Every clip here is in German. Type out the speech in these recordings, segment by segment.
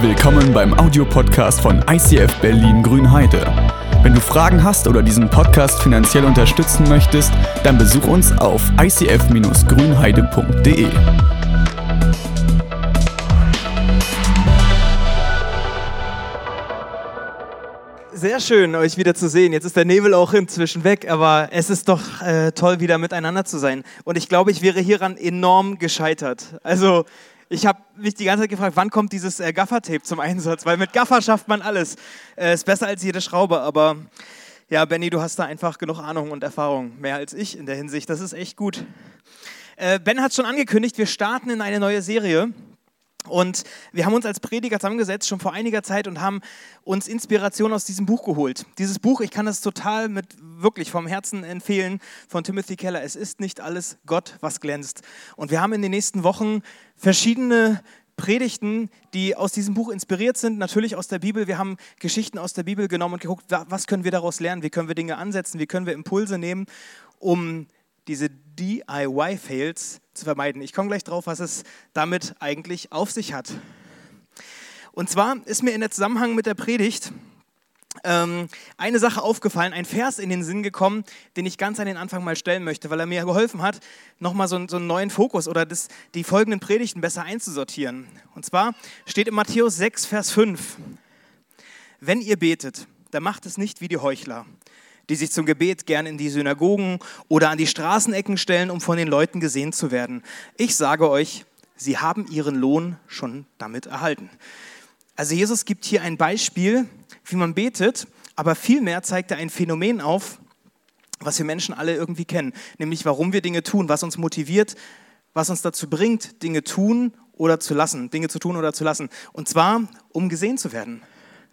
Willkommen beim Audiopodcast von ICF Berlin Grünheide. Wenn du Fragen hast oder diesen Podcast finanziell unterstützen möchtest, dann besuch uns auf icf-grünheide.de. Sehr schön, euch wieder zu sehen. Jetzt ist der Nebel auch inzwischen weg, aber es ist doch äh, toll, wieder miteinander zu sein. Und ich glaube, ich wäre hieran enorm gescheitert. Also, ich habe mich die ganze Zeit gefragt, wann kommt dieses äh, Gaffer-Tape zum Einsatz? Weil mit Gaffer schafft man alles. Äh, ist besser als jede Schraube, aber ja, Benny, du hast da einfach genug Ahnung und Erfahrung. Mehr als ich in der Hinsicht. Das ist echt gut. Äh, ben hat schon angekündigt, wir starten in eine neue Serie. Und wir haben uns als Prediger zusammengesetzt, schon vor einiger Zeit, und haben uns Inspiration aus diesem Buch geholt. Dieses Buch, ich kann es total mit wirklich vom Herzen empfehlen, von Timothy Keller. Es ist nicht alles Gott, was glänzt. Und wir haben in den nächsten Wochen verschiedene Predigten, die aus diesem Buch inspiriert sind, natürlich aus der Bibel. Wir haben Geschichten aus der Bibel genommen und geguckt, was können wir daraus lernen, wie können wir Dinge ansetzen, wie können wir Impulse nehmen, um diese DIY-Fails zu vermeiden. Ich komme gleich drauf, was es damit eigentlich auf sich hat. Und zwar ist mir in der Zusammenhang mit der Predigt ähm, eine Sache aufgefallen, ein Vers in den Sinn gekommen, den ich ganz an den Anfang mal stellen möchte, weil er mir geholfen hat, nochmal so, so einen neuen Fokus oder das, die folgenden Predigten besser einzusortieren. Und zwar steht in Matthäus 6, Vers 5, wenn ihr betet, dann macht es nicht wie die Heuchler die sich zum Gebet gern in die Synagogen oder an die Straßenecken stellen, um von den Leuten gesehen zu werden. Ich sage euch, sie haben ihren Lohn schon damit erhalten. Also Jesus gibt hier ein Beispiel, wie man betet, aber vielmehr zeigt er ein Phänomen auf, was wir Menschen alle irgendwie kennen, nämlich warum wir Dinge tun, was uns motiviert, was uns dazu bringt, Dinge tun oder zu lassen, Dinge zu tun oder zu lassen. Und zwar, um gesehen zu werden.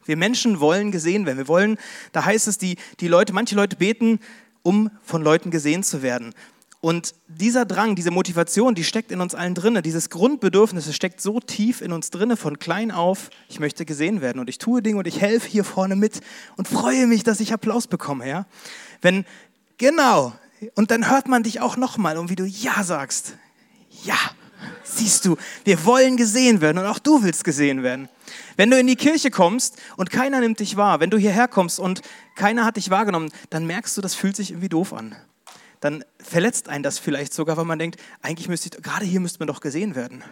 Wir Menschen wollen gesehen werden. Wir wollen, da heißt es, die, die Leute, manche Leute beten, um von Leuten gesehen zu werden. Und dieser Drang, diese Motivation, die steckt in uns allen drinne. Dieses Grundbedürfnis, steckt so tief in uns drinne, von klein auf, ich möchte gesehen werden und ich tue Dinge und ich helfe hier vorne mit und freue mich, dass ich Applaus bekomme. Ja? Wenn, genau, und dann hört man dich auch nochmal und wie du Ja sagst. Ja, siehst du, wir wollen gesehen werden und auch du willst gesehen werden. Wenn du in die Kirche kommst und keiner nimmt dich wahr, wenn du hierher kommst und keiner hat dich wahrgenommen, dann merkst du, das fühlt sich irgendwie doof an. Dann verletzt einen das vielleicht sogar, weil man denkt, eigentlich müsste ich, gerade hier müsste man doch gesehen werden.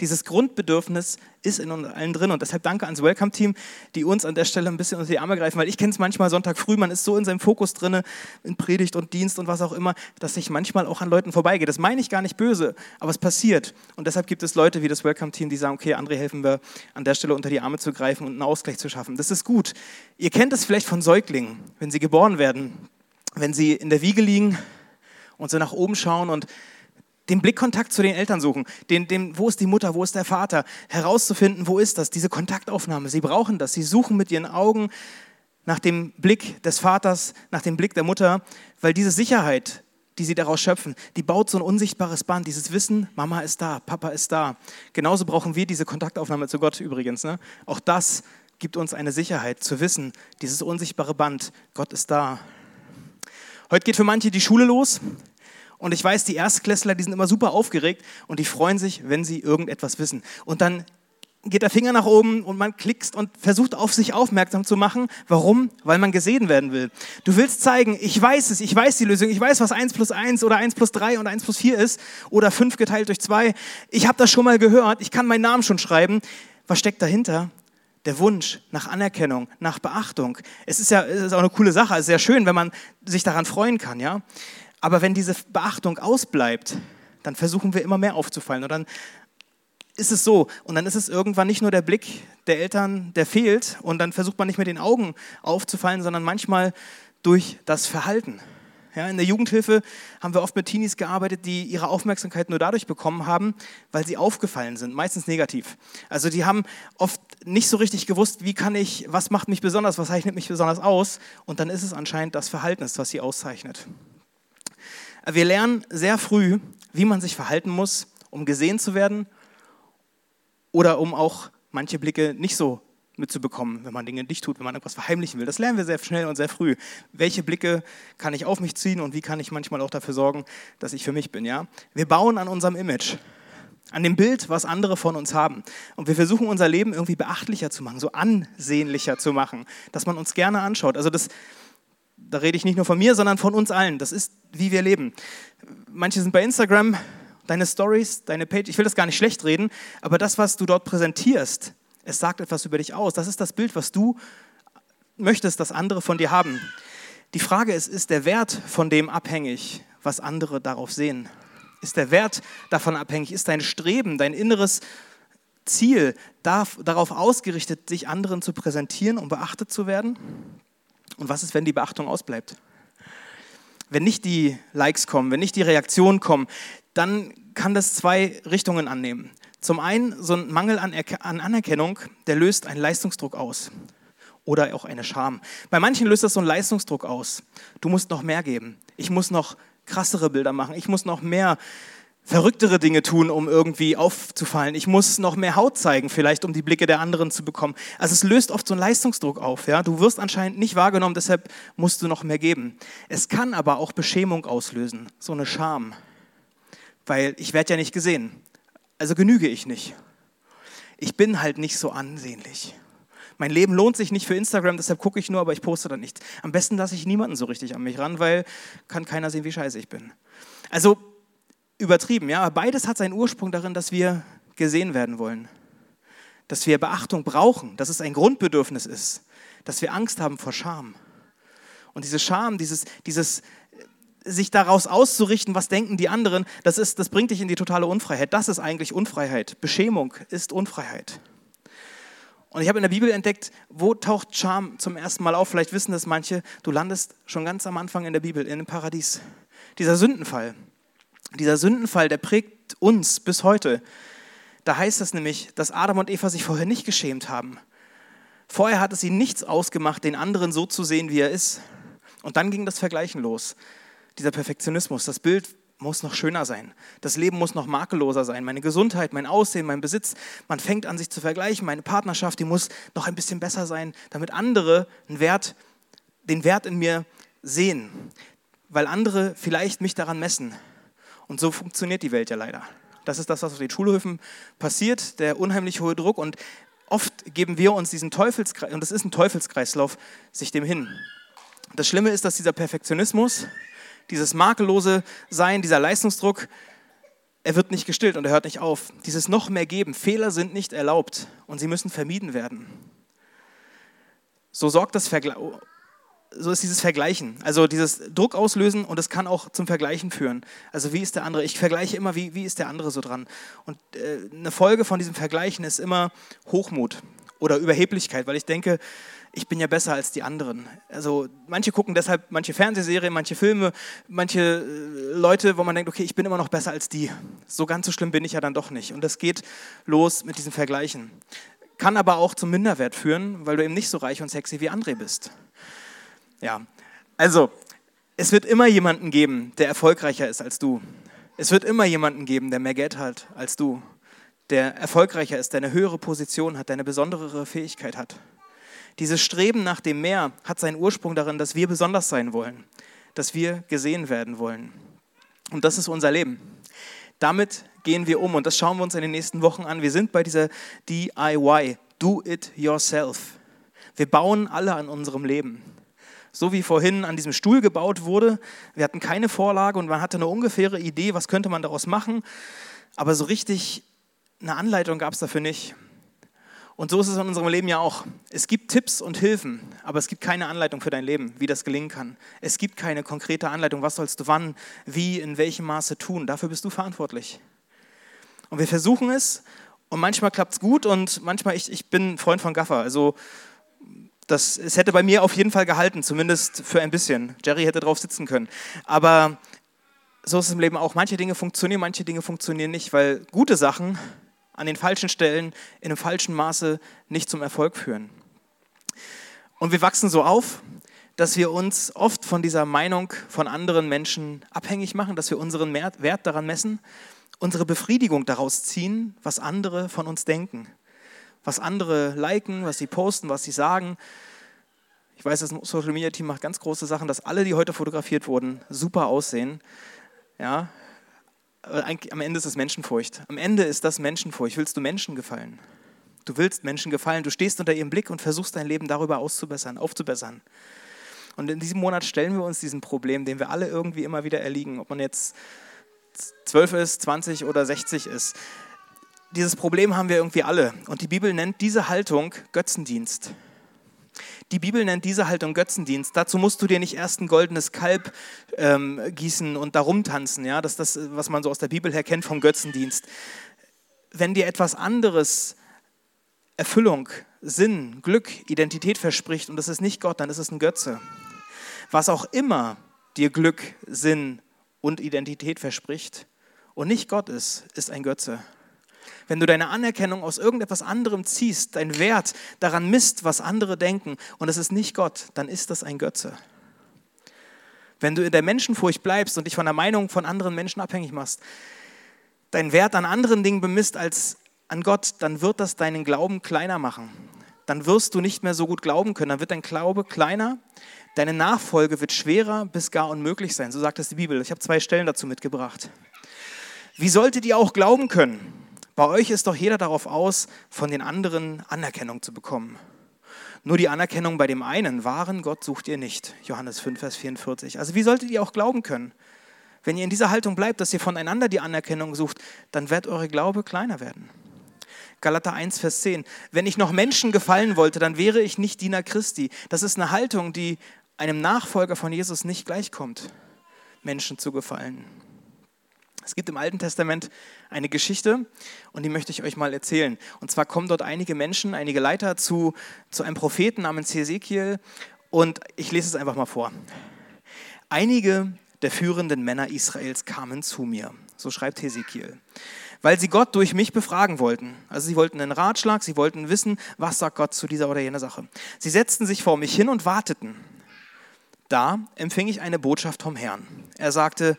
Dieses Grundbedürfnis ist in uns allen drin. Und deshalb danke ans Welcome-Team, die uns an der Stelle ein bisschen unter die Arme greifen, weil ich kenne es manchmal Sonntag früh, man ist so in seinem Fokus drin, in Predigt und Dienst und was auch immer, dass ich manchmal auch an Leuten vorbeigehe. Das meine ich gar nicht böse, aber es passiert. Und deshalb gibt es Leute wie das Welcome-Team, die sagen, okay, André, helfen wir an der Stelle unter die Arme zu greifen und einen Ausgleich zu schaffen. Das ist gut. Ihr kennt es vielleicht von Säuglingen, wenn sie geboren werden, wenn sie in der Wiege liegen und so nach oben schauen und den Blickkontakt zu den Eltern suchen, den, den, wo ist die Mutter, wo ist der Vater, herauszufinden, wo ist das, diese Kontaktaufnahme. Sie brauchen das, sie suchen mit ihren Augen nach dem Blick des Vaters, nach dem Blick der Mutter, weil diese Sicherheit, die sie daraus schöpfen, die baut so ein unsichtbares Band, dieses Wissen, Mama ist da, Papa ist da. Genauso brauchen wir diese Kontaktaufnahme zu Gott übrigens. Ne? Auch das gibt uns eine Sicherheit zu wissen, dieses unsichtbare Band, Gott ist da. Heute geht für manche die Schule los. Und ich weiß, die Erstklässler, die sind immer super aufgeregt und die freuen sich, wenn sie irgendetwas wissen. Und dann geht der Finger nach oben und man klickst und versucht auf sich aufmerksam zu machen. Warum? Weil man gesehen werden will. Du willst zeigen, ich weiß es, ich weiß die Lösung, ich weiß, was 1 plus 1 oder 1 plus 3 und 1 plus 4 ist oder 5 geteilt durch 2. Ich habe das schon mal gehört, ich kann meinen Namen schon schreiben. Was steckt dahinter? Der Wunsch nach Anerkennung, nach Beachtung. Es ist ja es ist auch eine coole Sache, es ist sehr schön, wenn man sich daran freuen kann, ja. Aber wenn diese Beachtung ausbleibt, dann versuchen wir immer mehr aufzufallen. Und dann ist es so. Und dann ist es irgendwann nicht nur der Blick der Eltern, der fehlt. Und dann versucht man nicht mit den Augen aufzufallen, sondern manchmal durch das Verhalten. Ja, in der Jugendhilfe haben wir oft mit Teenies gearbeitet, die ihre Aufmerksamkeit nur dadurch bekommen haben, weil sie aufgefallen sind, meistens negativ. Also die haben oft nicht so richtig gewusst, wie kann ich, was macht mich besonders, was zeichnet mich besonders aus. Und dann ist es anscheinend das Verhalten, was sie auszeichnet. Wir lernen sehr früh, wie man sich verhalten muss, um gesehen zu werden oder um auch manche Blicke nicht so mitzubekommen, wenn man Dinge nicht tut, wenn man etwas verheimlichen will. Das lernen wir sehr schnell und sehr früh. Welche Blicke kann ich auf mich ziehen und wie kann ich manchmal auch dafür sorgen, dass ich für mich bin, ja? Wir bauen an unserem Image. an dem Bild, was andere von uns haben. Und wir versuchen unser Leben irgendwie beachtlicher zu machen, so ansehnlicher zu machen, dass man uns gerne anschaut. Also das, da rede ich nicht nur von mir, sondern von uns allen. Das ist, wie wir leben. Manche sind bei Instagram, deine Stories, deine Page, ich will das gar nicht schlecht reden, aber das, was du dort präsentierst, es sagt etwas über dich aus. Das ist das Bild, was du möchtest, dass andere von dir haben. Die Frage ist, ist der Wert von dem abhängig, was andere darauf sehen? Ist der Wert davon abhängig? Ist dein Streben, dein inneres Ziel darauf ausgerichtet, sich anderen zu präsentieren, um beachtet zu werden? Und was ist, wenn die Beachtung ausbleibt? Wenn nicht die Likes kommen, wenn nicht die Reaktionen kommen, dann kann das zwei Richtungen annehmen. Zum einen so ein Mangel an, an Anerkennung, der löst einen Leistungsdruck aus oder auch eine Scham. Bei manchen löst das so einen Leistungsdruck aus. Du musst noch mehr geben. Ich muss noch krassere Bilder machen. Ich muss noch mehr verrücktere Dinge tun, um irgendwie aufzufallen. Ich muss noch mehr Haut zeigen, vielleicht um die Blicke der anderen zu bekommen. Also es löst oft so einen Leistungsdruck auf. Ja? Du wirst anscheinend nicht wahrgenommen, deshalb musst du noch mehr geben. Es kann aber auch Beschämung auslösen, so eine Scham, weil ich werde ja nicht gesehen. Also genüge ich nicht. Ich bin halt nicht so ansehnlich. Mein Leben lohnt sich nicht für Instagram, deshalb gucke ich nur, aber ich poste dann nichts. Am besten lasse ich niemanden so richtig an mich ran, weil kann keiner sehen, wie scheiße ich bin. Also übertrieben, ja. Beides hat seinen Ursprung darin, dass wir gesehen werden wollen. Dass wir Beachtung brauchen, dass es ein Grundbedürfnis ist. Dass wir Angst haben vor Scham. Und diese Scham, dieses, dieses sich daraus auszurichten, was denken die anderen, das, ist, das bringt dich in die totale Unfreiheit. Das ist eigentlich Unfreiheit. Beschämung ist Unfreiheit. Und ich habe in der Bibel entdeckt, wo taucht Scham zum ersten Mal auf? Vielleicht wissen das manche. Du landest schon ganz am Anfang in der Bibel, in dem Paradies. Dieser Sündenfall, dieser Sündenfall, der prägt uns bis heute. Da heißt es nämlich, dass Adam und Eva sich vorher nicht geschämt haben. Vorher hat es ihnen nichts ausgemacht, den anderen so zu sehen, wie er ist. Und dann ging das Vergleichen los. Dieser Perfektionismus, das Bild muss noch schöner sein. Das Leben muss noch makelloser sein. Meine Gesundheit, mein Aussehen, mein Besitz. Man fängt an, sich zu vergleichen. Meine Partnerschaft, die muss noch ein bisschen besser sein, damit andere Wert, den Wert in mir sehen. Weil andere vielleicht mich daran messen. Und so funktioniert die Welt ja leider. Das ist das, was auf den Schulhöfen passiert, der unheimlich hohe Druck. Und oft geben wir uns diesen Teufelskreis, und das ist ein Teufelskreislauf, sich dem hin. Das Schlimme ist, dass dieser Perfektionismus, dieses makellose Sein, dieser Leistungsdruck, er wird nicht gestillt und er hört nicht auf. Dieses noch mehr geben, Fehler sind nicht erlaubt und sie müssen vermieden werden. So sorgt das Vergle so ist dieses Vergleichen, also dieses Druck auslösen und es kann auch zum Vergleichen führen. Also wie ist der andere? Ich vergleiche immer, wie, wie ist der andere so dran? Und äh, eine Folge von diesem Vergleichen ist immer Hochmut oder Überheblichkeit, weil ich denke, ich bin ja besser als die anderen. Also manche gucken deshalb manche Fernsehserien, manche Filme, manche äh, Leute, wo man denkt, okay, ich bin immer noch besser als die. So ganz so schlimm bin ich ja dann doch nicht. Und das geht los mit diesen Vergleichen. Kann aber auch zum Minderwert führen, weil du eben nicht so reich und sexy wie André bist. Ja, also es wird immer jemanden geben, der erfolgreicher ist als du. Es wird immer jemanden geben, der mehr Geld hat als du, der erfolgreicher ist, der eine höhere Position hat, der eine besondere Fähigkeit hat. Dieses Streben nach dem Meer hat seinen Ursprung darin, dass wir besonders sein wollen, dass wir gesehen werden wollen. Und das ist unser Leben. Damit gehen wir um und das schauen wir uns in den nächsten Wochen an. Wir sind bei dieser DIY, Do It Yourself. Wir bauen alle an unserem Leben. So wie vorhin an diesem Stuhl gebaut wurde. Wir hatten keine Vorlage und man hatte eine ungefähre Idee, was könnte man daraus machen. Aber so richtig eine Anleitung gab es dafür nicht. Und so ist es in unserem Leben ja auch. Es gibt Tipps und Hilfen, aber es gibt keine Anleitung für dein Leben, wie das gelingen kann. Es gibt keine konkrete Anleitung, was sollst du wann, wie, in welchem Maße tun. Dafür bist du verantwortlich. Und wir versuchen es und manchmal klappt es gut und manchmal, ich, ich bin Freund von Gaffer. Also das, es hätte bei mir auf jeden Fall gehalten, zumindest für ein bisschen. Jerry hätte drauf sitzen können. Aber so ist es im Leben auch. Manche Dinge funktionieren, manche Dinge funktionieren nicht, weil gute Sachen an den falschen Stellen in einem falschen Maße nicht zum Erfolg führen. Und wir wachsen so auf, dass wir uns oft von dieser Meinung von anderen Menschen abhängig machen, dass wir unseren Wert daran messen, unsere Befriedigung daraus ziehen, was andere von uns denken, was andere liken, was sie posten, was sie sagen. Ich weiß, das Social Media Team macht ganz große Sachen, dass alle, die heute fotografiert wurden, super aussehen. Ja, am Ende ist es Menschenfurcht. Am Ende ist das Menschenfurcht. Willst du Menschen gefallen? Du willst Menschen gefallen. Du stehst unter ihrem Blick und versuchst dein Leben darüber auszubessern, aufzubessern. Und in diesem Monat stellen wir uns diesem Problem, dem wir alle irgendwie immer wieder erliegen, ob man jetzt 12 ist, 20 oder 60 ist. Dieses Problem haben wir irgendwie alle. Und die Bibel nennt diese Haltung Götzendienst. Die Bibel nennt diese Haltung Götzendienst. Dazu musst du dir nicht erst ein goldenes Kalb ähm, gießen und darum tanzen. Ja? Das ist das, was man so aus der Bibel her kennt vom Götzendienst. Wenn dir etwas anderes Erfüllung, Sinn, Glück, Identität verspricht und das ist nicht Gott, dann ist es ein Götze. Was auch immer dir Glück, Sinn und Identität verspricht und nicht Gott ist, ist ein Götze. Wenn du deine Anerkennung aus irgendetwas anderem ziehst, dein Wert daran misst, was andere denken und es ist nicht Gott, dann ist das ein Götze. Wenn du in der Menschenfurcht bleibst und dich von der Meinung von anderen Menschen abhängig machst, deinen Wert an anderen Dingen bemisst als an Gott, dann wird das deinen Glauben kleiner machen. Dann wirst du nicht mehr so gut glauben können. Dann wird dein Glaube kleiner, deine Nachfolge wird schwerer bis gar unmöglich sein. So sagt es die Bibel. Ich habe zwei Stellen dazu mitgebracht. Wie solltet ihr auch glauben können? Bei euch ist doch jeder darauf aus, von den anderen Anerkennung zu bekommen. Nur die Anerkennung bei dem einen, wahren Gott sucht ihr nicht. Johannes 5, Vers 44. Also wie solltet ihr auch glauben können? Wenn ihr in dieser Haltung bleibt, dass ihr voneinander die Anerkennung sucht, dann wird eure Glaube kleiner werden. Galater 1, Vers 10. Wenn ich noch Menschen gefallen wollte, dann wäre ich nicht Diener Christi. Das ist eine Haltung, die einem Nachfolger von Jesus nicht gleichkommt, Menschen zu gefallen. Es gibt im Alten Testament eine Geschichte und die möchte ich euch mal erzählen. Und zwar kommen dort einige Menschen, einige Leiter zu, zu einem Propheten namens Hesekiel und ich lese es einfach mal vor. Einige der führenden Männer Israels kamen zu mir, so schreibt Hesekiel, weil sie Gott durch mich befragen wollten. Also sie wollten einen Ratschlag, sie wollten wissen, was sagt Gott zu dieser oder jener Sache. Sie setzten sich vor mich hin und warteten. Da empfing ich eine Botschaft vom Herrn. Er sagte,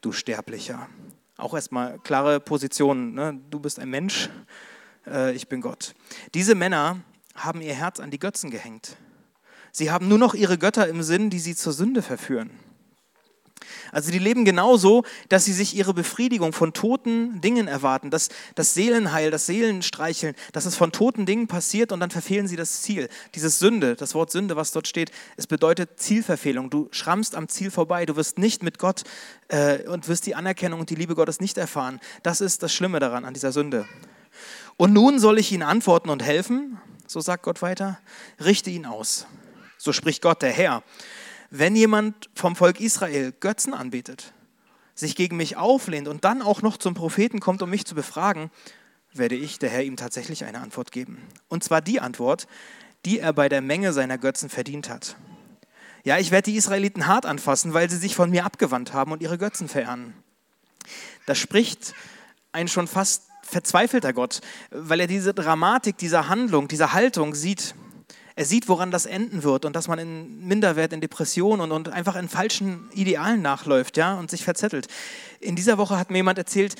du Sterblicher. Auch erstmal klare Positionen. Ne? Du bist ein Mensch, äh, ich bin Gott. Diese Männer haben ihr Herz an die Götzen gehängt. Sie haben nur noch ihre Götter im Sinn, die sie zur Sünde verführen. Also die leben genauso, dass sie sich ihre Befriedigung von toten Dingen erwarten, dass das Seelenheil, das Seelenstreicheln, dass es von toten Dingen passiert und dann verfehlen sie das Ziel. Dieses Sünde, das Wort Sünde, was dort steht, es bedeutet Zielverfehlung. Du schrammst am Ziel vorbei, du wirst nicht mit Gott äh, und wirst die Anerkennung und die Liebe Gottes nicht erfahren. Das ist das Schlimme daran, an dieser Sünde. Und nun soll ich ihnen antworten und helfen, so sagt Gott weiter, richte ihn aus. So spricht Gott, der Herr wenn jemand vom Volk Israel Götzen anbetet, sich gegen mich auflehnt und dann auch noch zum Propheten kommt, um mich zu befragen, werde ich, der Herr, ihm tatsächlich eine Antwort geben. Und zwar die Antwort, die er bei der Menge seiner Götzen verdient hat. Ja, ich werde die Israeliten hart anfassen, weil sie sich von mir abgewandt haben und ihre Götzen verehren. Da spricht ein schon fast verzweifelter Gott, weil er diese Dramatik dieser Handlung, dieser Haltung sieht er sieht, woran das enden wird und dass man in Minderwert, in Depressionen und, und einfach in falschen Idealen nachläuft ja, und sich verzettelt. In dieser Woche hat mir jemand erzählt,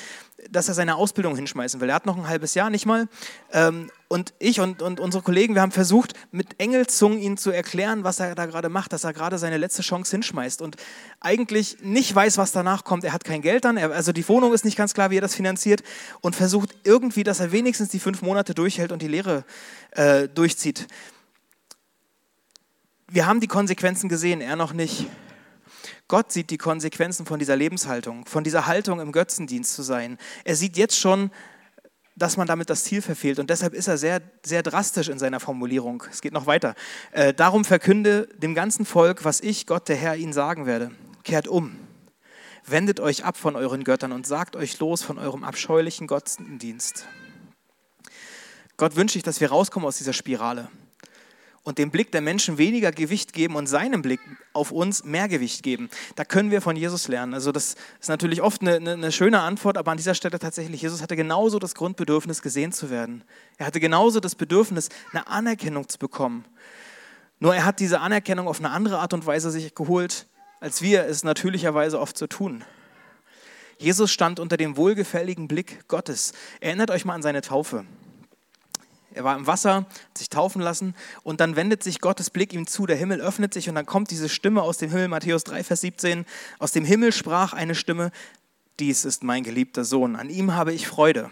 dass er seine Ausbildung hinschmeißen will. Er hat noch ein halbes Jahr, nicht mal. Ähm, und ich und, und unsere Kollegen, wir haben versucht, mit Engelzungen ihn zu erklären, was er da gerade macht, dass er gerade seine letzte Chance hinschmeißt und eigentlich nicht weiß, was danach kommt. Er hat kein Geld dann, er, also die Wohnung ist nicht ganz klar, wie er das finanziert und versucht irgendwie, dass er wenigstens die fünf Monate durchhält und die Lehre äh, durchzieht wir haben die Konsequenzen gesehen, er noch nicht. Gott sieht die Konsequenzen von dieser Lebenshaltung, von dieser Haltung im Götzendienst zu sein. Er sieht jetzt schon, dass man damit das Ziel verfehlt und deshalb ist er sehr, sehr drastisch in seiner Formulierung. Es geht noch weiter. Äh, darum verkünde dem ganzen Volk, was ich, Gott der Herr, ihnen sagen werde. Kehrt um, wendet euch ab von euren Göttern und sagt euch los von eurem abscheulichen Götzendienst. Gott wünscht sich, dass wir rauskommen aus dieser Spirale und dem Blick der Menschen weniger Gewicht geben und seinem Blick auf uns mehr Gewicht geben. Da können wir von Jesus lernen. Also das ist natürlich oft eine, eine, schöne Antwort, aber an dieser Stelle tatsächlich, Jesus hatte genauso das Grundbedürfnis, gesehen zu werden. Er hatte genauso das Bedürfnis, eine Anerkennung zu bekommen. Nur er hat diese Anerkennung auf eine andere Art und Weise sich geholt, als wir es natürlicherweise oft so tun. Jesus stand unter dem wohlgefälligen Blick Gottes. Erinnert euch mal an seine Taufe. Er war im Wasser, hat sich taufen lassen und dann wendet sich Gottes Blick ihm zu, der Himmel öffnet sich und dann kommt diese Stimme aus dem Himmel, Matthäus 3, Vers 17, aus dem Himmel sprach eine Stimme, dies ist mein geliebter Sohn, an ihm habe ich Freude.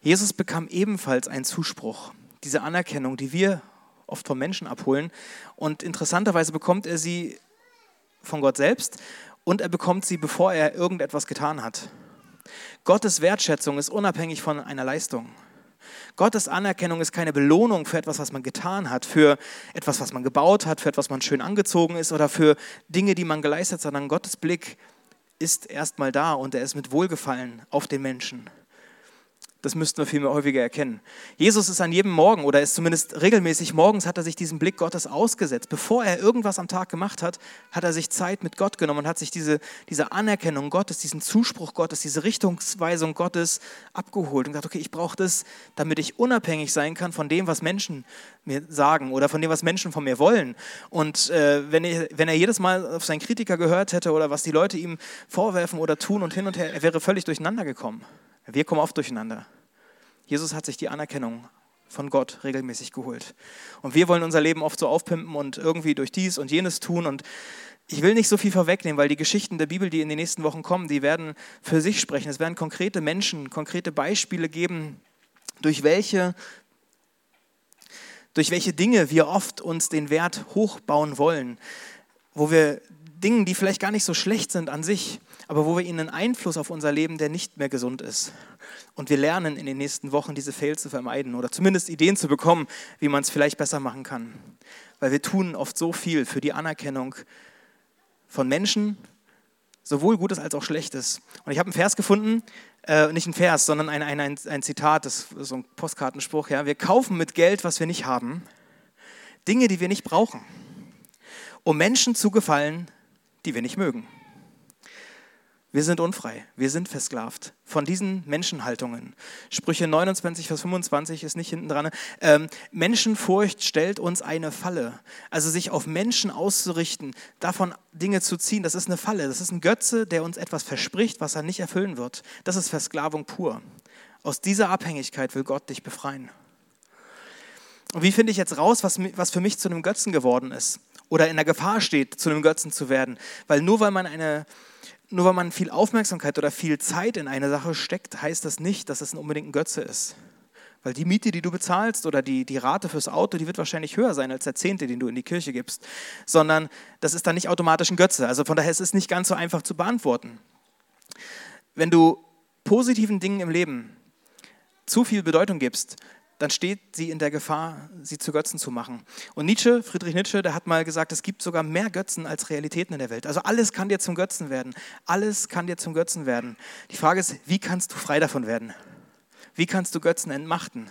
Jesus bekam ebenfalls einen Zuspruch, diese Anerkennung, die wir oft vom Menschen abholen. Und interessanterweise bekommt er sie von Gott selbst und er bekommt sie, bevor er irgendetwas getan hat. Gottes Wertschätzung ist unabhängig von einer Leistung. Gottes Anerkennung ist keine Belohnung für etwas, was man getan hat, für etwas, was man gebaut hat, für etwas, was man schön angezogen ist oder für Dinge, die man geleistet hat, sondern Gottes Blick ist erstmal da und er ist mit Wohlgefallen auf den Menschen. Das müssten wir viel mehr häufiger erkennen. Jesus ist an jedem Morgen oder ist zumindest regelmäßig morgens hat er sich diesen Blick Gottes ausgesetzt. Bevor er irgendwas am Tag gemacht hat, hat er sich Zeit mit Gott genommen und hat sich diese, diese Anerkennung Gottes, diesen Zuspruch Gottes, diese Richtungsweisung Gottes abgeholt und gesagt, okay, ich brauche das, damit ich unabhängig sein kann von dem, was Menschen mir sagen oder von dem, was Menschen von mir wollen. Und äh, wenn, er, wenn er jedes Mal auf seinen Kritiker gehört hätte oder was die Leute ihm vorwerfen oder tun und hin und her, er wäre völlig durcheinander gekommen. Wir kommen oft durcheinander. Jesus hat sich die Anerkennung von Gott regelmäßig geholt. Und wir wollen unser Leben oft so aufpimpen und irgendwie durch dies und jenes tun. Und ich will nicht so viel vorwegnehmen, weil die Geschichten der Bibel, die in den nächsten Wochen kommen, die werden für sich sprechen. Es werden konkrete Menschen, konkrete Beispiele geben, durch welche, durch welche Dinge wir oft uns den Wert hochbauen wollen, wo wir Dingen, die vielleicht gar nicht so schlecht sind an sich, aber wo wir ihnen einen Einfluss auf unser Leben, der nicht mehr gesund ist. Und wir lernen in den nächsten Wochen, diese Fails zu vermeiden oder zumindest Ideen zu bekommen, wie man es vielleicht besser machen kann. Weil wir tun oft so viel für die Anerkennung von Menschen, sowohl Gutes als auch Schlechtes. Und ich habe einen Vers gefunden, äh, nicht ein Vers, sondern ein, ein, ein, ein Zitat, das ist so ein Postkartenspruch. Ja. Wir kaufen mit Geld, was wir nicht haben, Dinge, die wir nicht brauchen, um Menschen zu gefallen, die wir nicht mögen. Wir sind unfrei, wir sind versklavt von diesen Menschenhaltungen. Sprüche 29, Vers 25 ist nicht hinten dran. Ähm, Menschenfurcht stellt uns eine Falle. Also sich auf Menschen auszurichten, davon Dinge zu ziehen, das ist eine Falle. Das ist ein Götze, der uns etwas verspricht, was er nicht erfüllen wird. Das ist Versklavung pur. Aus dieser Abhängigkeit will Gott dich befreien. Und wie finde ich jetzt raus, was, was für mich zu einem Götzen geworden ist? Oder in der Gefahr steht, zu einem Götzen zu werden? Weil nur weil man eine nur weil man viel Aufmerksamkeit oder viel Zeit in eine Sache steckt, heißt das nicht, dass es unbedingt ein Götze ist. Weil die Miete, die du bezahlst oder die, die Rate fürs Auto, die wird wahrscheinlich höher sein als der Zehnte, den du in die Kirche gibst. Sondern das ist dann nicht automatisch ein Götze. Also von daher ist es nicht ganz so einfach zu beantworten. Wenn du positiven Dingen im Leben zu viel Bedeutung gibst, dann steht sie in der Gefahr, sie zu Götzen zu machen. Und Nietzsche, Friedrich Nietzsche, der hat mal gesagt, es gibt sogar mehr Götzen als Realitäten in der Welt. Also alles kann dir zum Götzen werden. Alles kann dir zum Götzen werden. Die Frage ist, wie kannst du frei davon werden? Wie kannst du Götzen entmachten?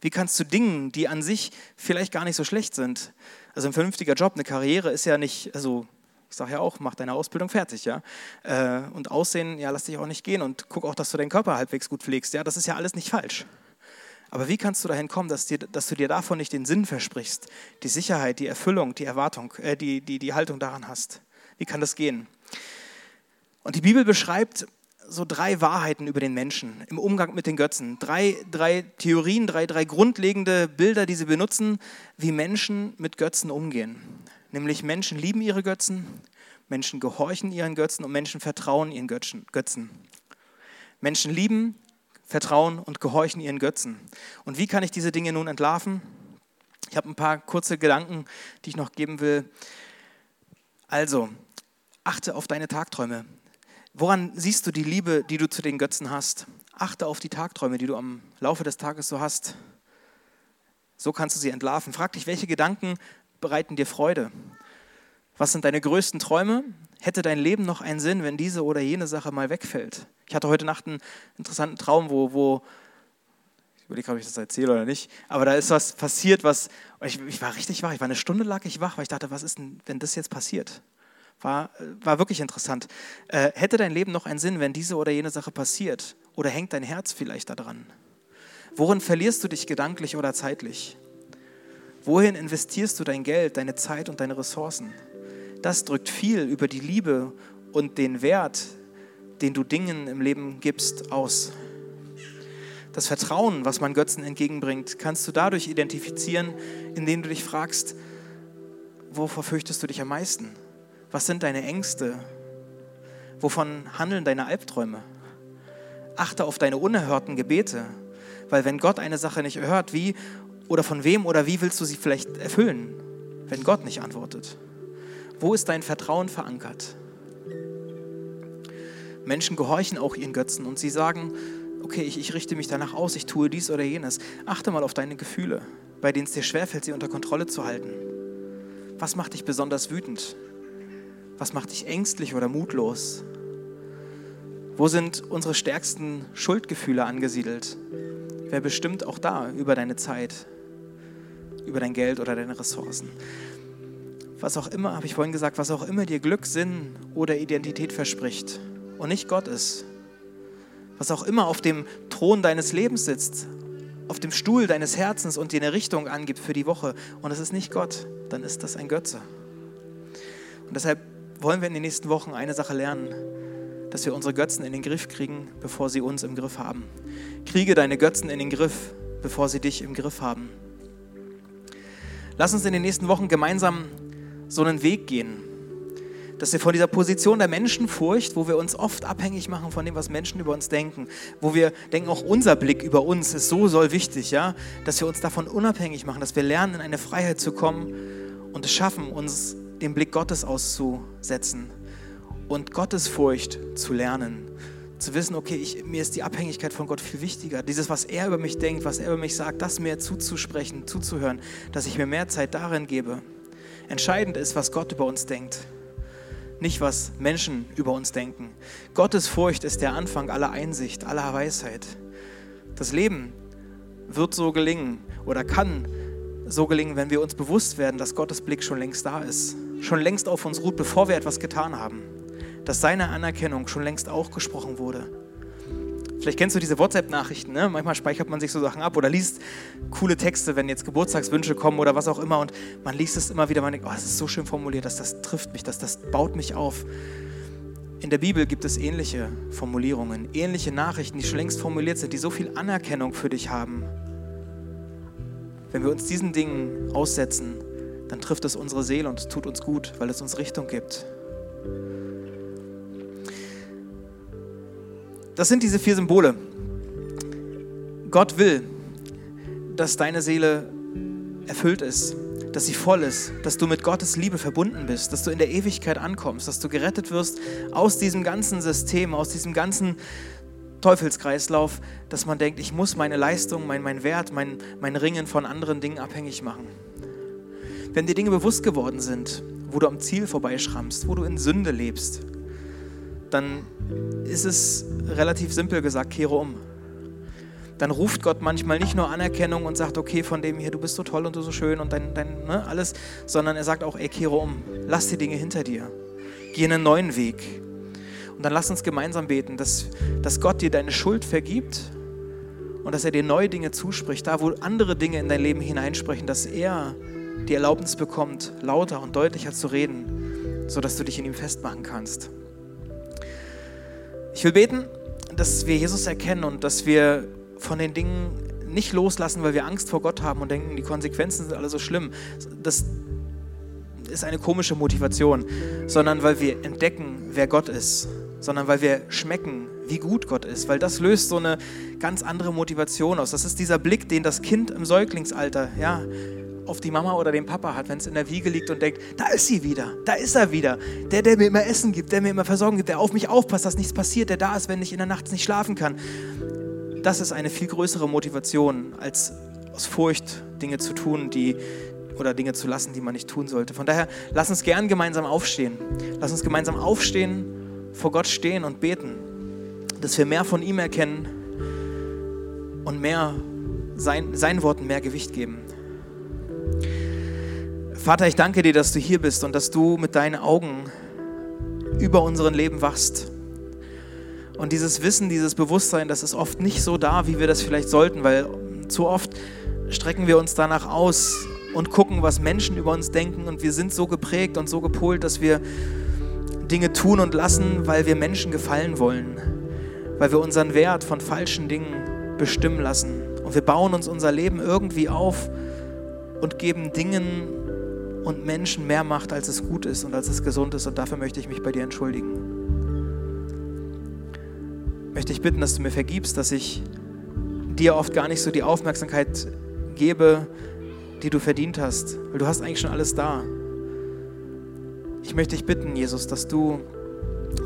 Wie kannst du Dingen, die an sich vielleicht gar nicht so schlecht sind, also ein vernünftiger Job, eine Karriere ist ja nicht, also ich sage ja auch, mach deine Ausbildung fertig, ja. Äh, und Aussehen, ja, lass dich auch nicht gehen und guck auch, dass du deinen Körper halbwegs gut pflegst. Ja, das ist ja alles nicht falsch. Aber wie kannst du dahin kommen, dass, dir, dass du dir davon nicht den Sinn versprichst, die Sicherheit, die Erfüllung, die Erwartung, äh, die, die, die Haltung daran hast? Wie kann das gehen? Und die Bibel beschreibt so drei Wahrheiten über den Menschen im Umgang mit den Götzen. Drei, drei Theorien, drei, drei grundlegende Bilder, die sie benutzen, wie Menschen mit Götzen umgehen. Nämlich Menschen lieben ihre Götzen, Menschen gehorchen ihren Götzen und Menschen vertrauen ihren Götzen. Menschen lieben, vertrauen und gehorchen ihren Götzen. Und wie kann ich diese Dinge nun entlarven? Ich habe ein paar kurze Gedanken, die ich noch geben will. Also, achte auf deine Tagträume. Woran siehst du die Liebe, die du zu den Götzen hast? Achte auf die Tagträume, die du am Laufe des Tages so hast. So kannst du sie entlarven. Frag dich, welche Gedanken bereiten dir Freude? Was sind deine größten Träume? Hätte dein Leben noch einen Sinn, wenn diese oder jene Sache mal wegfällt? Ich hatte heute Nacht einen interessanten Traum, wo, wo ich überlege, ob ich das erzähle oder nicht, aber da ist was passiert, was, ich, ich war richtig wach, ich war eine Stunde lag ich wach, weil ich dachte, was ist denn, wenn das jetzt passiert? War, war wirklich interessant. Äh, hätte dein Leben noch einen Sinn, wenn diese oder jene Sache passiert? Oder hängt dein Herz vielleicht daran? Worin verlierst du dich gedanklich oder zeitlich? Wohin investierst du dein Geld, deine Zeit und deine Ressourcen? Das drückt viel über die Liebe und den Wert, den du Dingen im Leben gibst, aus. Das Vertrauen, was man Götzen entgegenbringt, kannst du dadurch identifizieren, indem du dich fragst, wovor fürchtest du dich am meisten? Was sind deine Ängste? Wovon handeln deine Albträume? Achte auf deine unerhörten Gebete, weil wenn Gott eine Sache nicht erhört, wie oder von wem oder wie willst du sie vielleicht erfüllen, wenn Gott nicht antwortet? Wo ist dein Vertrauen verankert? Menschen gehorchen auch ihren Götzen und sie sagen, okay, ich, ich richte mich danach aus, ich tue dies oder jenes. Achte mal auf deine Gefühle, bei denen es dir schwerfällt, sie unter Kontrolle zu halten. Was macht dich besonders wütend? Was macht dich ängstlich oder mutlos? Wo sind unsere stärksten Schuldgefühle angesiedelt? Wer bestimmt auch da über deine Zeit, über dein Geld oder deine Ressourcen? Was auch immer, habe ich vorhin gesagt, was auch immer dir Glück, Sinn oder Identität verspricht und nicht Gott ist, was auch immer auf dem Thron deines Lebens sitzt, auf dem Stuhl deines Herzens und dir eine Richtung angibt für die Woche und es ist nicht Gott, dann ist das ein Götze. Und deshalb wollen wir in den nächsten Wochen eine Sache lernen, dass wir unsere Götzen in den Griff kriegen, bevor sie uns im Griff haben. Kriege deine Götzen in den Griff, bevor sie dich im Griff haben. Lass uns in den nächsten Wochen gemeinsam so einen Weg gehen, dass wir von dieser Position der Menschenfurcht, wo wir uns oft abhängig machen von dem, was Menschen über uns denken, wo wir denken, auch unser Blick über uns ist so soll wichtig, ja, dass wir uns davon unabhängig machen, dass wir lernen, in eine Freiheit zu kommen und es schaffen, uns den Blick Gottes auszusetzen und Gottes Furcht zu lernen. Zu wissen, okay, ich, mir ist die Abhängigkeit von Gott viel wichtiger. Dieses, was er über mich denkt, was er über mich sagt, das mir zuzusprechen, zuzuhören, dass ich mir mehr Zeit darin gebe. Entscheidend ist, was Gott über uns denkt nicht was Menschen über uns denken. Gottes Furcht ist der Anfang aller Einsicht, aller Weisheit. Das Leben wird so gelingen oder kann so gelingen, wenn wir uns bewusst werden, dass Gottes Blick schon längst da ist, schon längst auf uns ruht, bevor wir etwas getan haben, dass seine Anerkennung schon längst auch gesprochen wurde Vielleicht kennst du diese WhatsApp-Nachrichten, ne? manchmal speichert man sich so Sachen ab oder liest coole Texte, wenn jetzt Geburtstagswünsche kommen oder was auch immer und man liest es immer wieder, man denkt, oh, das ist so schön formuliert, dass das trifft mich, dass das baut mich auf. In der Bibel gibt es ähnliche Formulierungen, ähnliche Nachrichten, die schon längst formuliert sind, die so viel Anerkennung für dich haben. Wenn wir uns diesen Dingen aussetzen, dann trifft es unsere Seele und tut uns gut, weil es uns Richtung gibt. Das sind diese vier Symbole. Gott will, dass deine Seele erfüllt ist, dass sie voll ist, dass du mit Gottes Liebe verbunden bist, dass du in der Ewigkeit ankommst, dass du gerettet wirst aus diesem ganzen System, aus diesem ganzen Teufelskreislauf, dass man denkt, ich muss meine Leistung, mein, mein Wert, mein, mein Ringen von anderen Dingen abhängig machen. Wenn dir Dinge bewusst geworden sind, wo du am Ziel vorbeischrammst, wo du in Sünde lebst, dann ist es relativ simpel gesagt, kehre um. Dann ruft Gott manchmal nicht nur Anerkennung und sagt, okay, von dem hier, du bist so toll und du so schön und dein, dein ne, alles, sondern er sagt auch, ey, kehre um, lass die Dinge hinter dir, geh einen neuen Weg. Und dann lass uns gemeinsam beten, dass, dass Gott dir deine Schuld vergibt und dass er dir neue Dinge zuspricht, da wo andere Dinge in dein Leben hineinsprechen, dass er die Erlaubnis bekommt, lauter und deutlicher zu reden, sodass du dich in ihm festmachen kannst. Ich will beten, dass wir Jesus erkennen und dass wir von den Dingen nicht loslassen, weil wir Angst vor Gott haben und denken, die Konsequenzen sind alle so schlimm. Das ist eine komische Motivation, sondern weil wir entdecken, wer Gott ist, sondern weil wir schmecken, wie gut Gott ist, weil das löst so eine ganz andere Motivation aus. Das ist dieser Blick, den das Kind im Säuglingsalter, ja, auf die Mama oder den Papa hat, wenn es in der Wiege liegt und denkt, da ist sie wieder, da ist er wieder. Der, der mir immer Essen gibt, der mir immer Versorgung gibt, der auf mich aufpasst, dass nichts passiert, der da ist, wenn ich in der Nacht nicht schlafen kann. Das ist eine viel größere Motivation, als aus Furcht Dinge zu tun, die oder Dinge zu lassen, die man nicht tun sollte. Von daher, lass uns gern gemeinsam aufstehen. Lass uns gemeinsam aufstehen, vor Gott stehen und beten, dass wir mehr von ihm erkennen und mehr sein, seinen Worten mehr Gewicht geben. Vater, ich danke dir, dass du hier bist und dass du mit deinen Augen über unseren Leben wachst. Und dieses Wissen, dieses Bewusstsein, das ist oft nicht so da, wie wir das vielleicht sollten, weil zu oft strecken wir uns danach aus und gucken, was Menschen über uns denken und wir sind so geprägt und so gepolt, dass wir Dinge tun und lassen, weil wir Menschen gefallen wollen, weil wir unseren Wert von falschen Dingen bestimmen lassen. Und wir bauen uns unser Leben irgendwie auf und geben Dingen und Menschen mehr Macht, als es gut ist und als es gesund ist. Und dafür möchte ich mich bei dir entschuldigen. möchte ich bitten, dass du mir vergibst, dass ich dir oft gar nicht so die Aufmerksamkeit gebe, die du verdient hast, weil du hast eigentlich schon alles da. Ich möchte dich bitten, Jesus, dass du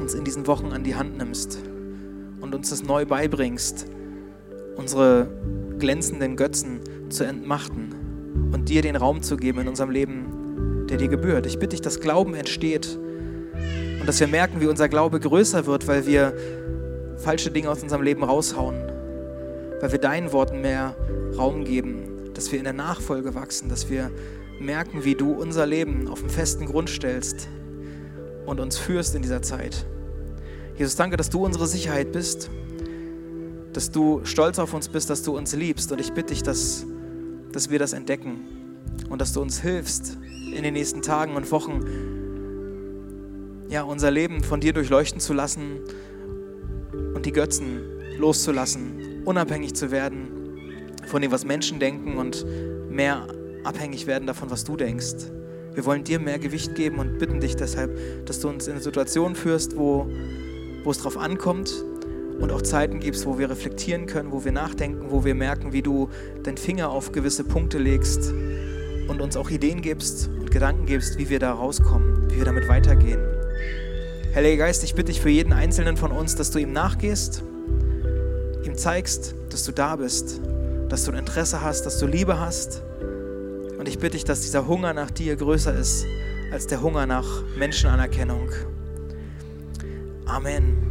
uns in diesen Wochen an die Hand nimmst und uns das neu beibringst, unsere glänzenden Götzen zu entmachten und dir den Raum zu geben in unserem Leben, der dir gebührt. Ich bitte dich, dass Glauben entsteht und dass wir merken, wie unser Glaube größer wird, weil wir falsche Dinge aus unserem Leben raushauen, weil wir deinen Worten mehr Raum geben, dass wir in der Nachfolge wachsen, dass wir merken, wie du unser Leben auf einen festen Grund stellst und uns führst in dieser Zeit. Jesus, danke, dass du unsere Sicherheit bist, dass du stolz auf uns bist, dass du uns liebst. Und ich bitte dich, dass, dass wir das entdecken und dass du uns hilfst, in den nächsten Tagen und Wochen ja, unser Leben von dir durchleuchten zu lassen und die Götzen loszulassen, unabhängig zu werden von dem, was Menschen denken und mehr abhängig werden davon, was du denkst. Wir wollen dir mehr Gewicht geben und bitten dich deshalb, dass du uns in Situationen führst, wo, wo es drauf ankommt und auch Zeiten gibst, wo wir reflektieren können, wo wir nachdenken, wo wir merken, wie du deinen Finger auf gewisse Punkte legst und uns auch Ideen gibst und Gedanken gibst, wie wir da rauskommen, wie wir damit weitergehen. Heiliger Geist, ich bitte dich für jeden Einzelnen von uns, dass du ihm nachgehst, ihm zeigst, dass du da bist, dass du ein Interesse hast, dass du Liebe hast und ich bitte dich, dass dieser Hunger nach dir größer ist als der Hunger nach Menschenanerkennung. Amen.